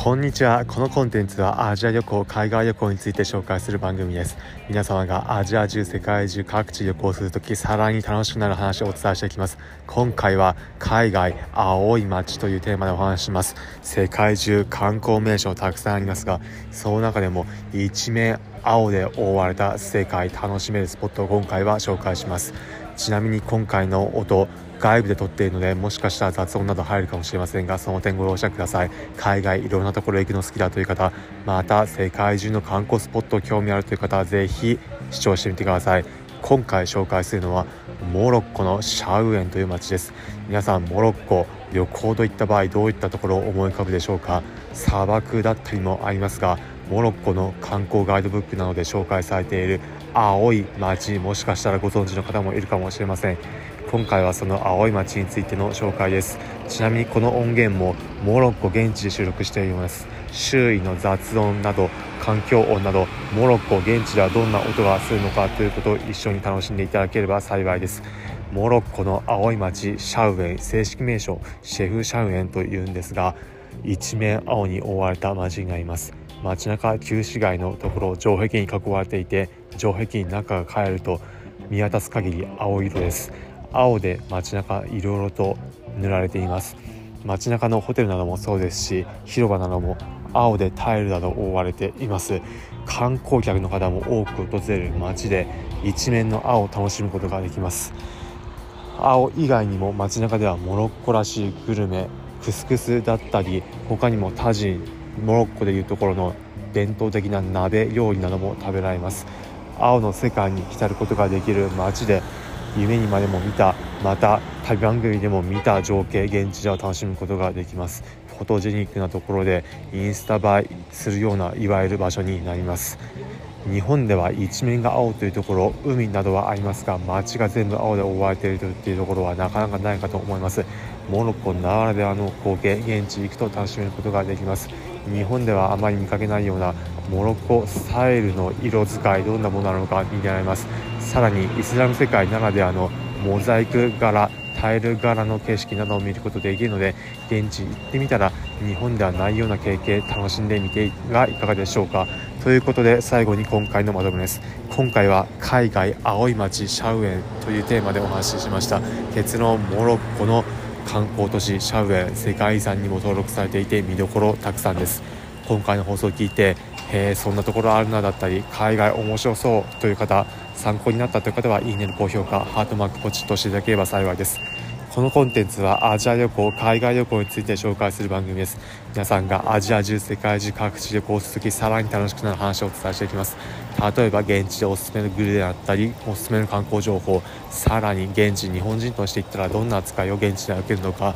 こんにちは。このコンテンツはアジア旅行海外旅行について紹介する番組です。皆様がアジア中世界中各地旅行するときさらに楽しくなる話をお伝えしていきます。今回は海外青い街というテーマでお話しします。世界中観光名所たくさんありますがその中でも一面青で覆われた世界楽しめるスポットを今回は紹介します。ちなみに今回の音外部で撮っているのでもしかしたら雑音など入るかもしれませんがその点ご容赦ください。海外いろんなところへ行くの好きだという方また世界中の観光スポット興味あるという方はぜひ視聴してみてください。今回紹介するのはモロッコのシャウエンという街です。皆さんモロッコ旅行といった場合どういったところを思い浮かぶでしょうか。砂漠だったりもありますがモロッコの観光ガイドブックなどで紹介されている青い街もしかしたらご存知の方もいるかもしれません。今回はその青い街についての紹介です。ちなみにこの音源もモロッコ現地で収録しています。周囲の雑音など環境音などモロッコ現地ではどんな音がするのかということを一緒に楽しんでいただければ幸いです。モロッコの青い街シャウエン正式名称シェフシャウエンというんですが一面青に覆われた街になります。街中旧市街のところ城壁に囲われていて城壁に中が帰ると見渡す限り青色です。青で街中いろいろと塗られています。街中のホテルなどもそうですし広場なども青でタイルなど覆われています。観光客の方も多く訪れる街で一面の青を楽しむことができます。青以外にも街中ではモロッコらしいグルメクスクスだったり他にもタジンモロッコでいうところの伝統的な鍋料理なども食べられます。青の世界に浸ることができる街で夢にまでも見たまた旅番組でも見た情景現地では楽しむことができます。フォトジェニックなところでインスタ映えするようないわゆる場所になります。日本では一面が青というところ海などはありますが街が全部青で覆われているというところはなかなかないかと思います。モロッコならではの光景現地行くと楽しめることができます。日本ではあまり見かけないようなモロッコスタイルの色使いどんなものなのか気になります。さらにイスラム世界ならではのモザイク柄タイル柄の景色などを見ることできるので現地行ってみたら日本ではないような経験楽しんでみてはいかがでしょうか。ということで最後に今回のまとめです。今回は海外青い街シャウエンというテーマでお話ししました。結論モロッコの観光都市シャウエン世界遺産にも登録されていて見どころたくさんです。今回の放送を聞いてえそんなところあるなだったり海外面白そうという方参考になったという方はいいねの高評価ハートマークポチッとしていただければ幸いです。このコンテンツはアジア旅行海外旅行について紹介する番組です。皆さんがアジア中世界中各地旅行するときさらに楽しくなる話をお伝えしていきます。例えば現地でおすすめのグルメだったりおすすめの観光情報さらに現地日本人として行ったらどんな扱いを現地で受けるのか。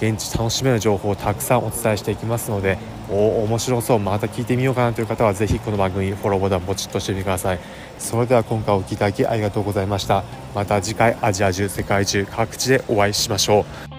現地楽しめる情報をたくさんお伝えしていきますのでお面白そうまた聞いてみようかなという方はぜひこの番組フォローボタンポチッとしてみてください。それでは今回お聴きいただきありがとうございました。また次回アジア中世界中各地でお会いしましょう。